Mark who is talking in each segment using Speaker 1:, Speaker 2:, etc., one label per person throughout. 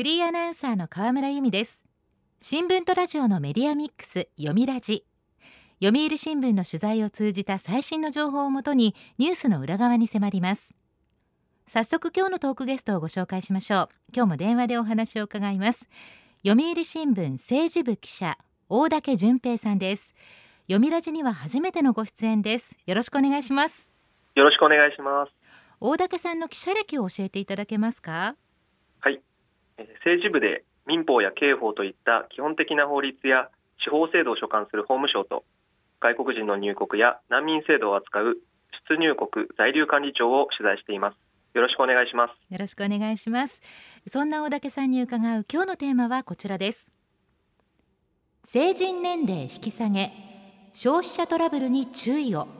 Speaker 1: フリーアナウンサーの河村由美です。新聞とラジオのメディアミックス読みラジ。読売新聞の取材を通じた最新の情報をもとにニュースの裏側に迫ります。早速今日のトークゲストをご紹介しましょう。今日も電話でお話を伺います。読売新聞政治部記者大竹淳平さんです。読みラジには初めてのご出演です。よろしくお願いします。
Speaker 2: よろしくお願いします。
Speaker 1: 大竹さんの記者歴を教えていただけますか？
Speaker 2: はい政治部で民法や刑法といった基本的な法律や司法制度を所管する法務省と外国人の入国や難民制度を扱う出入国在留管理庁を取材しています。よろしくお願いします。
Speaker 1: よろしくお願いします。そんな大竹さんに伺う今日のテーマはこちらです。成人年齢引き下げ消費者トラブルに注意を。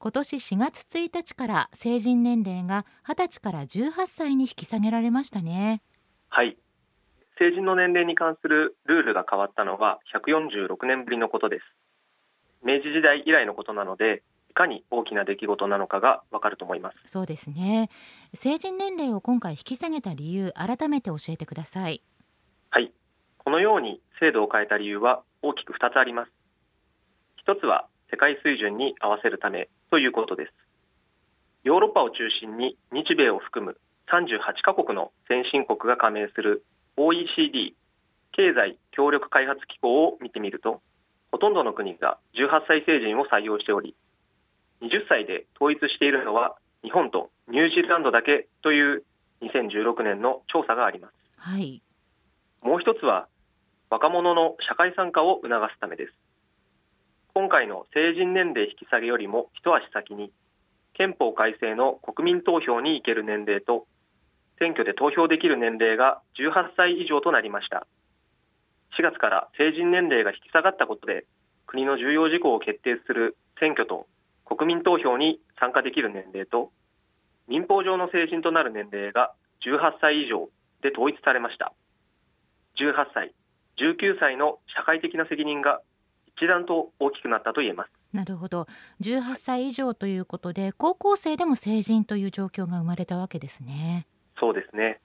Speaker 1: 今年4月1日から成人年齢が20歳から18歳に引き下げられましたね。
Speaker 2: はい。成人の年齢に関するルールが変わったのは146年ぶりのことです。明治時代以来のことなのでいかに大きな出来事なのかがわかると思います。
Speaker 1: そうですね。成人年齢を今回引き下げた理由改めて教えてください。
Speaker 2: はい。このように制度を変えた理由は大きく2つあります。一つは世界水準に合わせるためということです。ヨーロッパを中心に日米を含む38カ国の先進国が加盟する OECD 経済協力開発機構を見てみるとほとんどの国が18歳成人を採用しており20歳で統一しているのは日本とニュージーランドだけという2016年の調査があります、
Speaker 1: はい、
Speaker 2: もう一つは若者の社会参加を促すためです今回の成人年齢引き下げよりも一足先に憲法改正の国民投票に行ける年齢と選挙で投票できる年齢が18歳以上となりました。4月から成人年齢が引き下がったことで国の重要事項を決定する選挙と国民投票に参加できる年齢と民法上の成人となる年齢が18歳以上で統一されました。18歳19歳の社会的な責任が一段と大きくなったと言えます。
Speaker 1: なるほど。18歳以上ということで高校生でも成人という状況が生まれたわけですね。
Speaker 2: そうですね。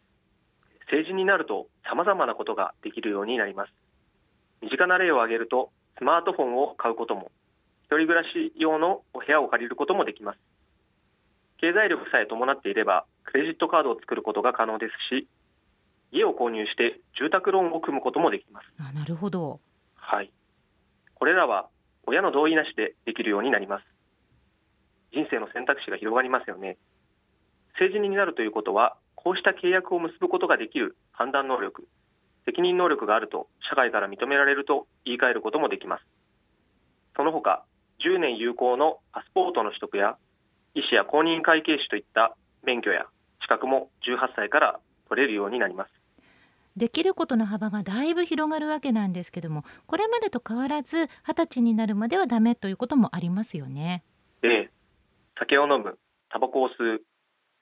Speaker 2: 成人になると様々なことができるようになります。身近な例を挙げるとスマートフォンを買うことも一人暮らし用のお部屋を借りることもできます。経済力さえ伴っていればクレジットカードを作ることが可能ですし家を購入して住宅ローンを組むこともできます。
Speaker 1: あなるほど。
Speaker 2: はいこれらは親の同意なしでできるようになります。人生の選択肢が広がりますよね。成人になるということはこうした契約を結ぶことができる判断能力責任能力があると社会から認められると言い換えることもできます。その他10年有効のパスポートの取得や医師や公認会計士といった免許や資格も18歳から取れるようになります。
Speaker 1: できることの幅がだいぶ広がるわけなんですけどもこれまでと変わらず二十歳になるまではダメということもありますよね。
Speaker 2: ええ、酒を飲むタバコを吸う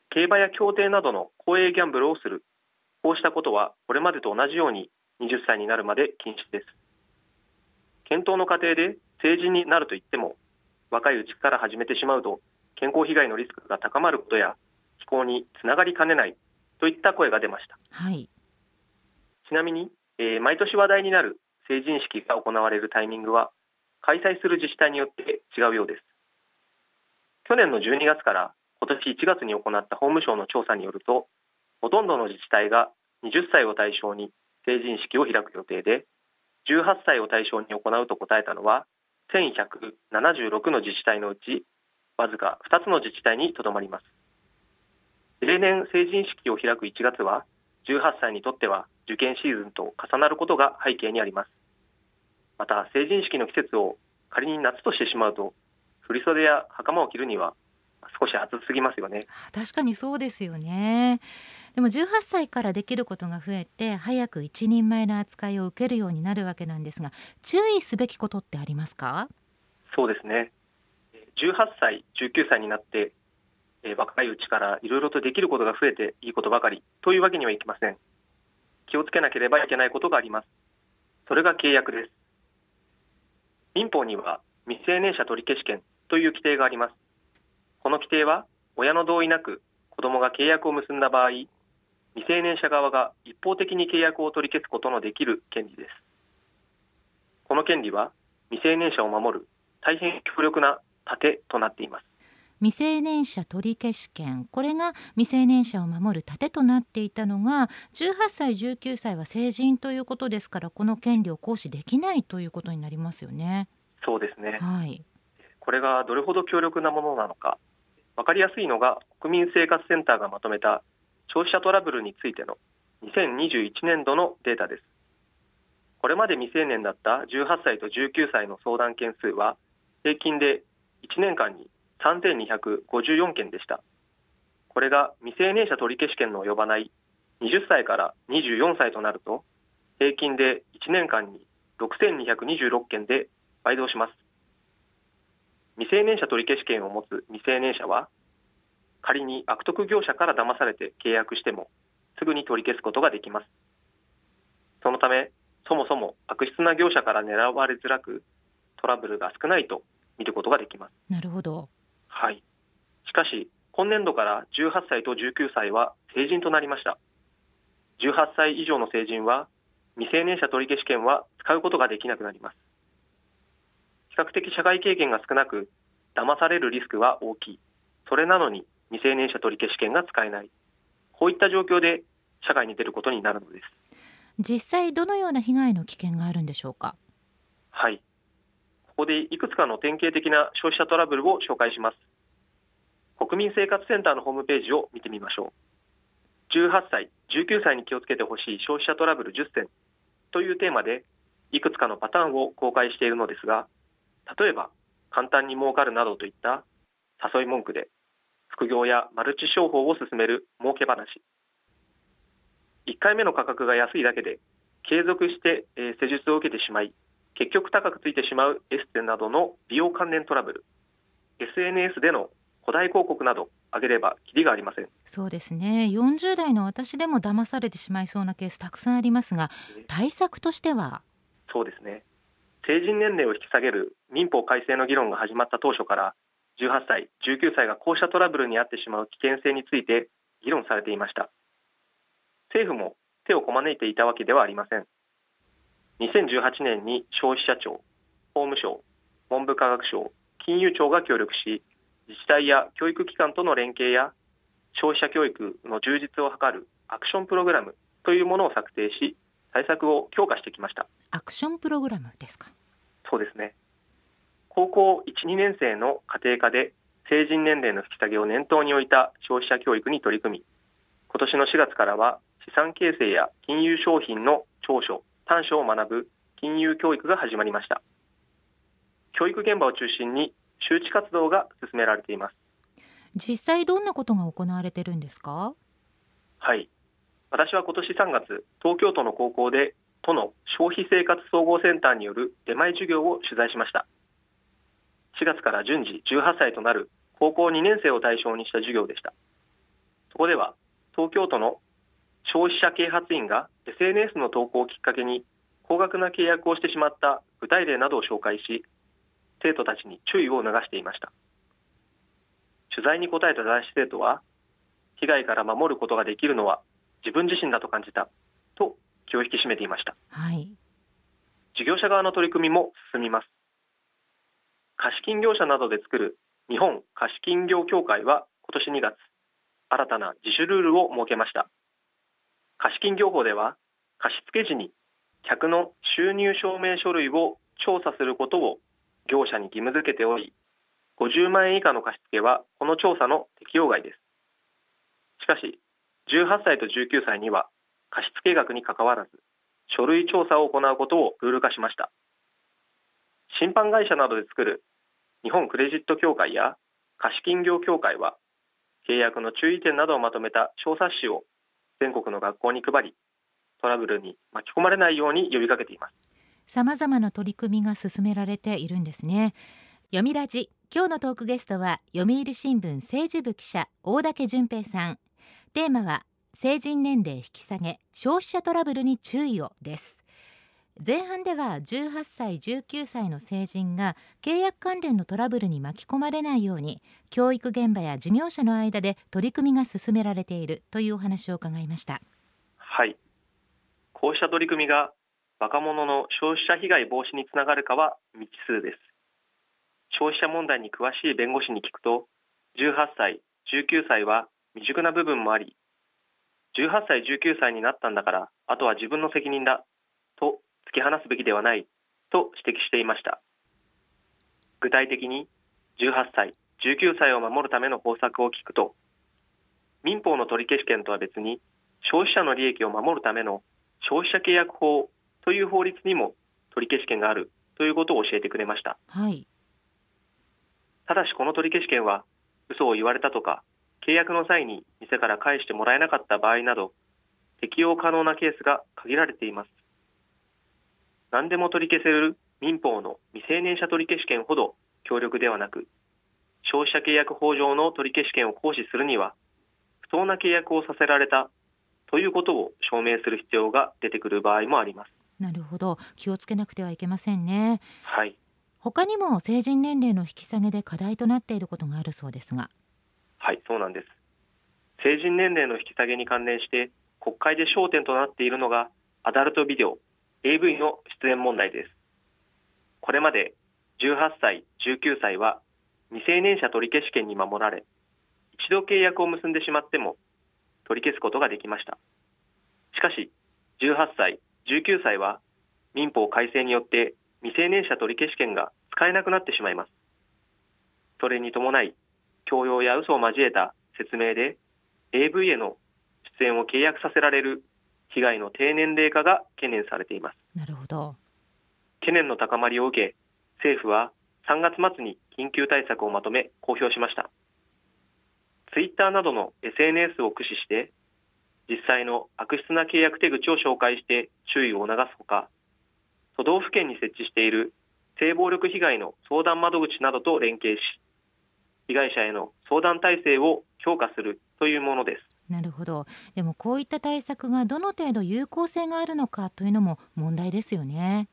Speaker 2: 競馬や競艇などの公営ギャンブルをする。こうしたことはこれまでと同じように20歳になるまで禁止です。検討の過程で成人になるといっても若いうちから始めてしまうと健康被害のリスクが高まることや非行につながりかねないといった声が出ました、
Speaker 1: はい、
Speaker 2: ちなみに、えー、毎年話題になる成人式が行われるタイミングは開催する自治体によって違うようです。去年の12月から今年1月に行った法務省の調査によるとほとんどの自治体が20歳を対象に成人式を開く予定で18歳を対象に行うと答えたのは1176の自治体のうちわずか2つの自治体にとどまります。例年成人式を開く1月は18歳にとっては受験シーズンと重なることが背景にあります。また成人式の季節を仮に夏としてしまうと振袖や袴を着るには少し暑すぎますよね。
Speaker 1: 確かにそうですよね。でも18歳からできることが増えて早く一人前の扱いを受けるようになるわけなんですが注意すべきことってありますか？
Speaker 2: そうですね。18歳19歳になってえ若いうちからいろいろとできることが増えていいことばかりというわけにはいきません気をつけなければいけないことがあります。それが契約です。民法には未成年者取消権という規定があります。この規定は親の同意なく子どもが契約を結んだ場合未成年者側が一方的に契約を取り消すことのできる権利です。この権利は未成年者を守る大変強力な盾となっています。
Speaker 1: 未成年者取消権。これが未成年者を守る盾となっていたのが18歳19歳は成人ということですからこの権利を行使できないということになりますよね。
Speaker 2: そうですね、
Speaker 1: はい、
Speaker 2: これがどれほど強力なものなのか。分かりやすいのが国民生活センターがまとめた消費者トラブルについての2021年度のデータです。これまで未成年だった18歳と19歳の相談件数は平均で1年間に3254件でした。これが未成年者取消権の及ばない20歳から24歳となると、平均で1年間に6226件で倍増します。未成年者取消権を持つ未成年者は、仮に悪徳業者から騙されて契約しても、すぐに取り消すことができます。そのため、そもそも悪質な業者から狙われづらく、トラブルが少ないと見ることができます。
Speaker 1: なるほど。
Speaker 2: はい。しかし、今年度から18歳と19歳は成人となりました。18歳以上の成人は、未成年者取消権は使うことができなくなります。比較的社会経験が少なく、騙されるリスクは大きい。それなのに未成年者取消権が使えない。こういった状況で社会に出ることになるのです。
Speaker 1: 実際どのような被害の危険があるんでしょうか？
Speaker 2: はい。ここでいくつかの典型的な消費者トラブルを紹介します。国民生活センターのホームページを見てみましょう。18歳、19歳に気をつけてほしい消費者トラブル10選というテーマで、いくつかのパターンを公開しているのですが、例えば、簡単に儲かるなどといった誘い文句で、副業やマルチ商法を進める儲け話。1回目の価格が安いだけで、継続して施術を受けてしまい、結局高くついてしまうエステなどの美容関連トラブル。SNS での古代広告など挙げればきりがありません。
Speaker 1: そうですね。40代の私でも騙されてしまいそうなケースたくさんありますが対策としては？
Speaker 2: そうですね。成人年齢を引き下げる民法改正の議論が始まった当初から18歳19歳がこうしたトラブルに遭ってしまう危険性について議論されていました。政府も手をこまねいていたわけではありません2018年に消費者庁、法務省、文部科学省、金融庁が協力し、自治体や教育機関との連携や消費者教育の充実を図るアクションプログラムというものを策定し、対策を強化してきました。
Speaker 1: アクションプログラムですか？
Speaker 2: そうですね。高校1、2年生の家庭科で成人年齢の引き下げを念頭に置いた消費者教育に取り組み、今年の4月からは資産形成や金融商品の長所、短所を学ぶ金融教育が始まりました。教育現場を中心に周知活動が進められています。
Speaker 1: 実際どんなことが行われてるんですか？
Speaker 2: はい。私は今年3月東京都の高校で都の消費生活総合センターによる出前授業を取材しました。4月から順次18歳となる高校2年生を対象にした授業でした。そこでは東京都の消費者啓発員が SNS の投稿をきっかけに高額な契約をしてしまった具体例などを紹介し生徒たちに注意を促していました。取材に答えた男子生徒は被害から守ることができるのは自分自身だと感じたと気を引き締めていました、
Speaker 1: はい、
Speaker 2: 事業者側の取り組みも進みます。貸金業者などで作る日本貸金業協会は今年2月新たな自主ルールを設けました貸金業法では貸付時に客の収入証明書類を調査することを業者に義務付けており50万円以下の貸付はこの調査の適用外です。しかし18歳と19歳には貸付額にかかわらず書類調査を行うことをルール化しました。審判会社などで作る日本クレジット協会や貸金業協会は契約の注意点などをまとめた調査誌を全国の学校に配りトラブルに巻き込まれないように呼びかけています。
Speaker 1: さまざまな取り組みが進められているんですね。読みラジ今日のトークゲストは読売新聞政治部記者大竹淳平さん。テーマは成人年齢引き下げ消費者トラブルに注意をです。前半では18歳19歳の成人が契約関連のトラブルに巻き込まれないように教育現場や事業者の間で取り組みが進められているというお話を伺いました。
Speaker 2: はい。こうした取り組みが若者の消費者被害防止につながるかは未知数です。消費者問題に詳しい弁護士に聞くと18歳19歳は未熟な部分もあり18歳19歳になったんだからあとは自分の責任だと突き放すべきではないと指摘していました。具体的に18歳19歳を守るための方策を聞くと民法の取消権とは別に消費者の利益を守るための消費者契約法という法律にも取消権があるということを教えてくれました、
Speaker 1: はい、
Speaker 2: ただしこの取消権は嘘を言われたとか契約の際に店から返してもらえなかった場合など適用可能なケースが限られています何でも取り消せる民法の未成年者取消権ほど強力ではなく消費者契約法上の取消権を行使するには不当な契約をさせられたということを証明する必要が出てくる場合もあります。
Speaker 1: なるほど。気をつけなくてはいけませんね。
Speaker 2: はい。
Speaker 1: 他にも成人年齢の引き下げで課題となっていることがあるそうですが。
Speaker 2: はいそうなんです。成人年齢の引き下げに関連して国会で焦点となっているのがアダルトビデオ AV の出演問題です。これまで18歳19歳は未成年者取消権に守られ一度契約を結んでしまっても取り消すことができました。しかし18歳19歳は民法改正によって未成年者取消権が使えなくなってしまいます。それに伴い強要や嘘を交えた説明で AV への出演を契約させられる被害の低年齢化が懸念されています。
Speaker 1: なるほど。
Speaker 2: 懸念の高まりを受け政府は3月末に緊急対策をまとめ公表しました。ツイッターなどの SNS を駆使して実際の悪質な契約手口を紹介して注意を促すほか都道府県に設置している性暴力被害の相談窓口などと連携し被害者への相談体制を強化するというものです
Speaker 1: なるほど。でもこういった対策がどの程度有効性があるのかというのも問題ですよね。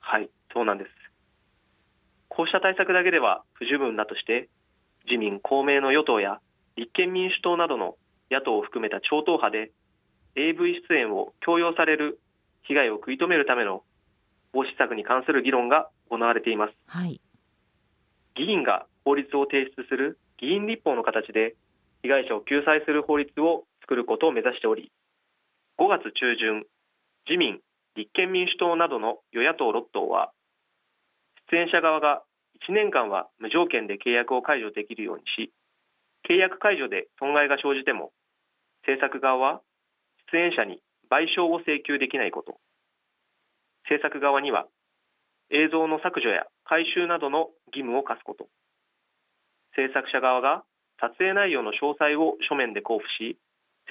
Speaker 2: はいそうなんです。こうした対策だけでは不十分だとして自民公明の与党や立憲民主党などの野党を含めた超党派で AV 出演を強要される被害を食い止めるための防止策に関する議論が行われています、
Speaker 1: はい、
Speaker 2: 議員が法律を提出する議員立法の形で被害者を救済する法律を作ることを目指しており5月中旬自民立憲民主党などの与野党6党は出演者側が1年間は無条件で契約を解除できるようにし契約解除で損害が生じても制作側は出演者に賠償を請求できないこと。制作側には映像の削除や回収などの義務を課すこと。制作者側が撮影内容の詳細を書面で交付し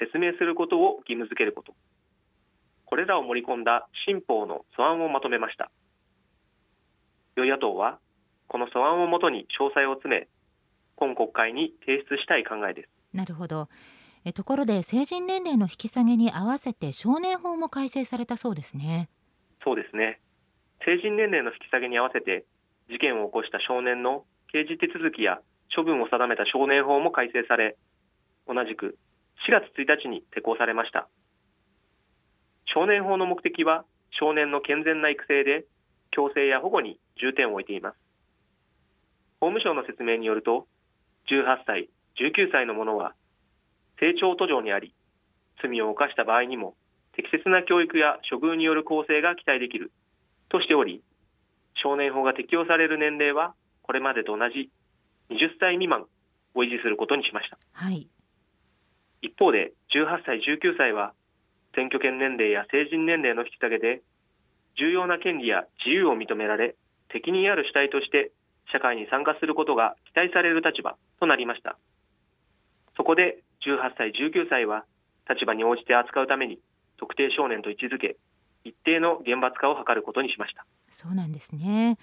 Speaker 2: 説明することを義務付けること。これらを盛り込んだ新法の素案をまとめました。与野党はこの素案をもとに詳細を詰め今国会に提出したい考えです。
Speaker 1: なるほど。えところで成人年齢の引き下げに合わせて少年法も改正されたそうですね。
Speaker 2: そうですね。成人年齢の引き下げに合わせて事件を起こした少年の刑事手続きや処分を定めた少年法も改正され同じく4月1日に施行されました。少年法の目的は少年の健全な育成で強制や保護に重点を置いています。法務省の説明によると18歳19歳の者は成長途上にあり罪を犯した場合にも適切な教育や処遇による構成が期待できるとしており少年法が適用される年齢はこれまでと同じ20歳未満を維持することにしました、
Speaker 1: はい、
Speaker 2: 一方で18歳19歳は選挙権年齢や成人年齢の引き下げで重要な権利や自由を認められ責任ある主体として社会に参加することが期待される立場となりました。そこで18歳19歳は立場に応じて扱うために特定少年と位置づけ一定の厳罰化を図ることにしました。
Speaker 1: そうなんですね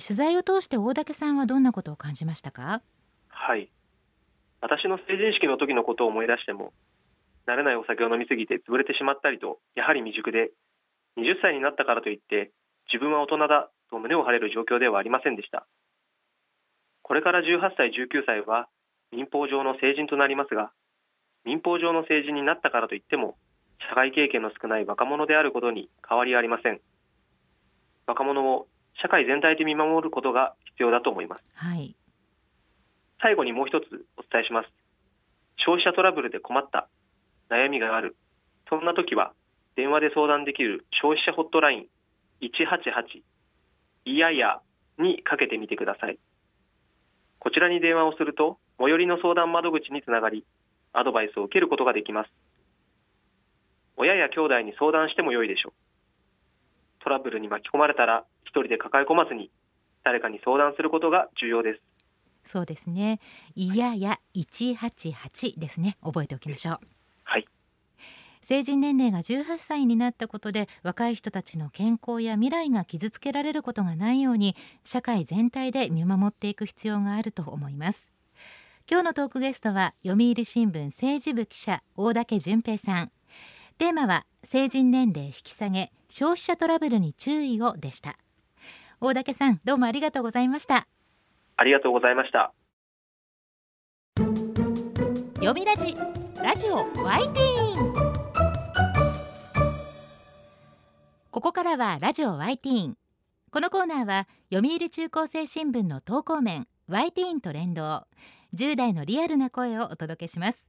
Speaker 1: 取材を通して大竹さんはどんなことを感じましたか？
Speaker 2: はい。私の成人式の時のことを思い出しても慣れないお酒を飲みすぎて潰れてしまったりとやはり未熟で20歳になったからといって自分は大人だと胸を張れる状況ではありませんでした。これから18歳19歳は民法上の成人となりますが民法上の成人になったからといっても社会経験の少ない若者であることに変わりありません。若者を社会全体で見守ることが必要だと思います、
Speaker 1: はい、
Speaker 2: 最後にもう一つお伝えします。消費者トラブルで困った悩みがある。そんな時は電話で相談できる消費者ホットライン188いややにかけてみてください。こちらに電話をすると最寄りの相談窓口につながりアドバイスを受けることができます。親や兄弟に相談しても良いでしょうトラブルに巻き込まれたら一人で抱え込まずに誰かに相談することが重要です。
Speaker 1: そうですね。いやや188ですね。覚えておきましょう。
Speaker 2: はい。
Speaker 1: 成人年齢が18歳になったことで若い人たちの健康や未来が傷つけられることがないように社会全体で見守っていく必要があると思います。今日のトークゲストは読売新聞政治部記者大竹淳平さんテーマは成人年齢引き下げ消費者トラブルに注意をでした。大竹さんどうもありがとうございました。
Speaker 2: ありがとうございました。
Speaker 1: 読みラジラジオワイティーン。ここからはラジオワイティーン。このコーナーは読売中高生新聞の投稿面ワイティーンと連動。10代のリアルな声をお届けします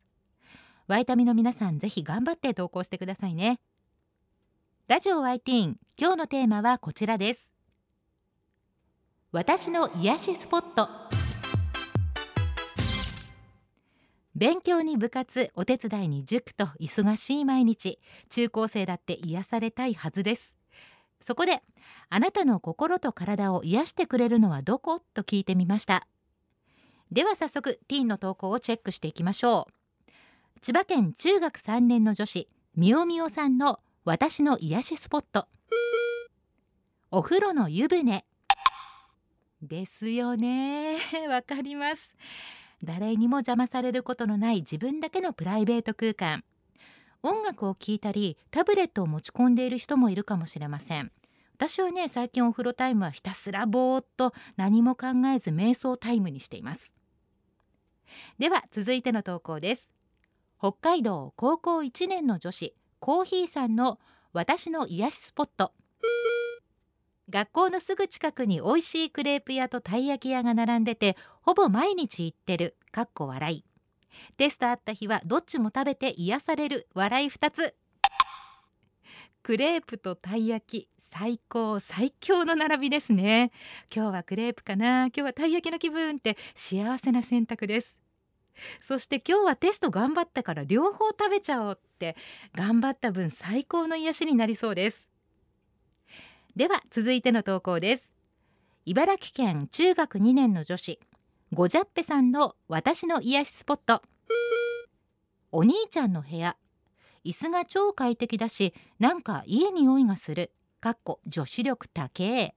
Speaker 1: ワイタミの皆さんぜひ頑張って投稿してくださいね。ラジオ YT 今日のテーマはこちらです。私の癒しスポット。勉強に部活お手伝いに塾と忙しい毎日中高生だって癒されたいはずです。そこであなたの心と体を癒してくれるのはどこと聞いてみました。では早速ティーンの投稿をチェックしていきましょう。千葉県中学3年の女子みおみおさんの私の癒しスポット。お風呂の湯船。ですよね。わかります。誰にも邪魔されることのない自分だけのプライベート空間。音楽を聴いたりタブレットを持ち込んでいる人もいるかもしれません。私はね最近お風呂タイムはひたすらぼーっと何も考えず瞑想タイムにしています。では続いての投稿です。北海道高校1年の女子コーヒーさんの私の癒しスポット。学校のすぐ近くに美味しいクレープ屋とたい焼き屋が並んでてほぼ毎日行ってるかっこ笑い。テストあった日はどっちも食べて癒される笑い2つ。クレープとたい焼き最高最強の並びですね。今日はクレープかな？今日はたい焼きの気分って幸せな選択です。そして今日はテスト頑張ったから両方食べちゃおうって頑張った分最高の癒しになりそうです。では続いての投稿です。茨城県中学2年の女子ごじゃっぺさんの私の癒しスポット。お兄ちゃんの部屋椅子が超快適だしなんかいい匂いがする。かっこ女子力高え。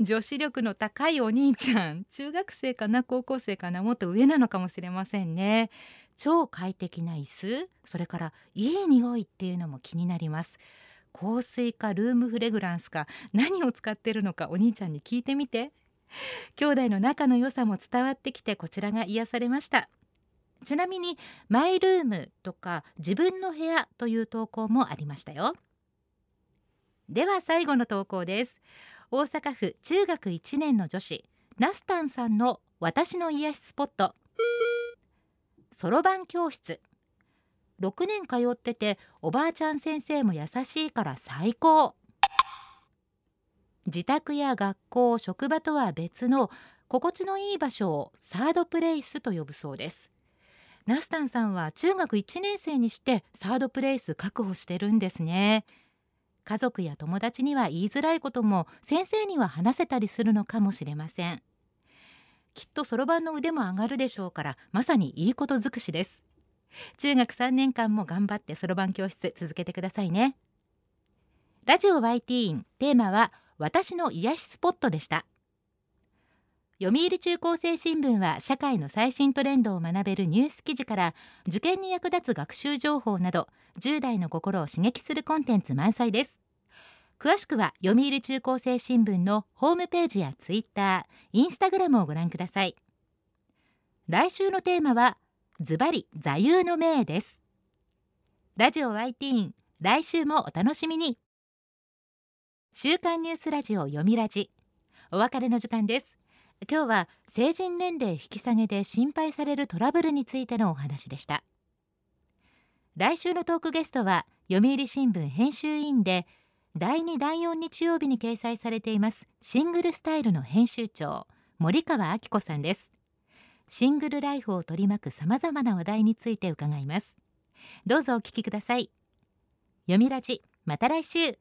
Speaker 1: 女子力の高いお兄ちゃん。中学生かな高校生かなもっと上なのかもしれませんね。超快適な椅子。それからいい匂いっていうのも気になります。香水かルームフレグランスか何を使ってるのかお兄ちゃんに聞いてみて。兄弟の仲の良さも伝わってきてこちらが癒されました。ちなみにマイルームとか自分の部屋という投稿もありましたよ。では最後の投稿です。大阪府中学1年の女子ナスタンさんの私の癒しスポット。そろばん教室。6年通ってておばあちゃん先生も優しいから最高。自宅や学校職場とは別の心地のいい場所をサードプレイスと呼ぶそうです。ナスタンさんは中学1年生にしてサードプレイス確保してるんですね。家族や友達には言いづらいことも先生には話せたりするのかもしれません。きっとそろばんの腕も上がるでしょうからまさにいいこと尽くしです。中学3年間も頑張ってそろばん教室続けてくださいね。ラジオ YT テーマは私の癒しスポットでした。読売中高生新聞は社会の最新トレンドを学べるニュース記事から受験に役立つ学習情報など10代の心を刺激するコンテンツ満載です。詳しくは読売中高生新聞のホームページやツイッター、インスタグラムをご覧ください。来週のテーマはズバリ座右の銘です。ラジオ YT 来週もお楽しみに。週刊ニュースラジオ読みラジ。お別れの時間です。今日は成人年齢引き下げで心配されるトラブルについてのお話でした。来週のトークゲストは読売新聞編集委員で第2第4日曜日に掲載されていますシングルスタイルの編集長森川明子さんです。シングルライフを取り巻く様々な話題について伺います。どうぞお聞きください。読みラジまた来週。